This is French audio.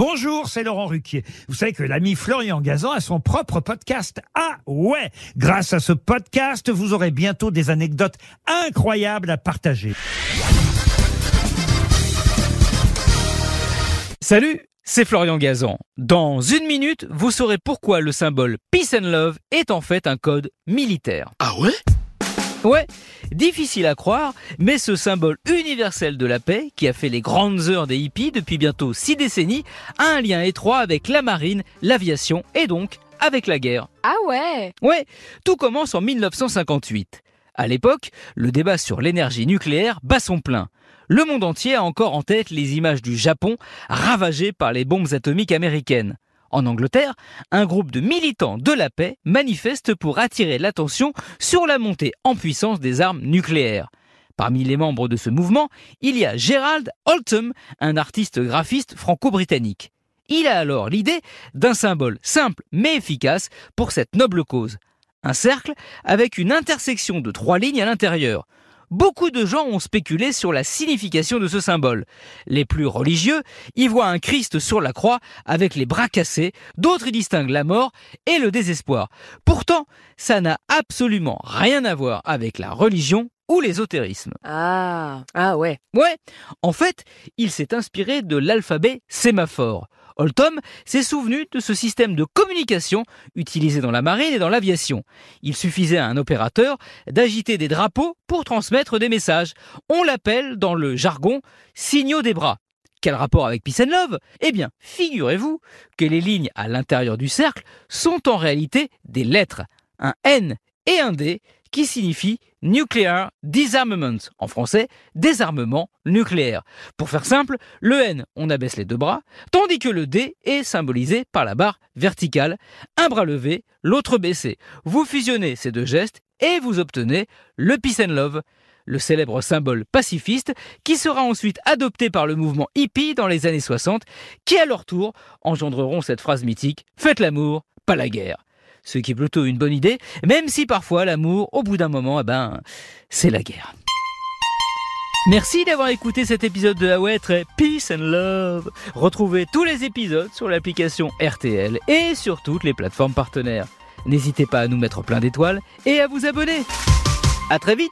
Bonjour, c'est Laurent Ruquier. Vous savez que l'ami Florian Gazan a son propre podcast. Ah ouais Grâce à ce podcast, vous aurez bientôt des anecdotes incroyables à partager. Salut, c'est Florian Gazan. Dans une minute, vous saurez pourquoi le symbole Peace and Love est en fait un code militaire. Ah ouais? Ouais, difficile à croire, mais ce symbole universel de la paix, qui a fait les grandes heures des hippies depuis bientôt six décennies, a un lien étroit avec la marine, l'aviation et donc avec la guerre. Ah ouais Ouais, tout commence en 1958. À l'époque, le débat sur l'énergie nucléaire bat son plein. Le monde entier a encore en tête les images du Japon ravagé par les bombes atomiques américaines. En Angleterre, un groupe de militants de la paix manifeste pour attirer l'attention sur la montée en puissance des armes nucléaires. Parmi les membres de ce mouvement, il y a Gerald Oldham, un artiste graphiste franco-britannique. Il a alors l'idée d'un symbole simple mais efficace pour cette noble cause. Un cercle avec une intersection de trois lignes à l'intérieur. Beaucoup de gens ont spéculé sur la signification de ce symbole. Les plus religieux y voient un Christ sur la croix avec les bras cassés, d'autres y distinguent la mort et le désespoir. Pourtant, ça n'a absolument rien à voir avec la religion ou l'ésotérisme. Ah, ah ouais. Ouais, en fait, il s'est inspiré de l'alphabet sémaphore. Oldham s'est souvenu de ce système de communication utilisé dans la marine et dans l'aviation. Il suffisait à un opérateur d'agiter des drapeaux pour transmettre des messages. On l'appelle dans le jargon signaux des bras. Quel rapport avec Peace Eh bien, figurez-vous que les lignes à l'intérieur du cercle sont en réalité des lettres, un N et un D qui signifie Nuclear Disarmament, en français, désarmement nucléaire. Pour faire simple, le N, on abaisse les deux bras, tandis que le D est symbolisé par la barre verticale, un bras levé, l'autre baissé. Vous fusionnez ces deux gestes et vous obtenez le Peace and Love, le célèbre symbole pacifiste qui sera ensuite adopté par le mouvement hippie dans les années 60, qui à leur tour engendreront cette phrase mythique Faites l'amour, pas la guerre ce qui est plutôt une bonne idée, même si parfois l'amour, au bout d'un moment, eh ben, c'est la guerre. Merci d'avoir écouté cet épisode de la très Peace and Love. Retrouvez tous les épisodes sur l'application RTL et sur toutes les plateformes partenaires. N'hésitez pas à nous mettre plein d'étoiles et à vous abonner. À très vite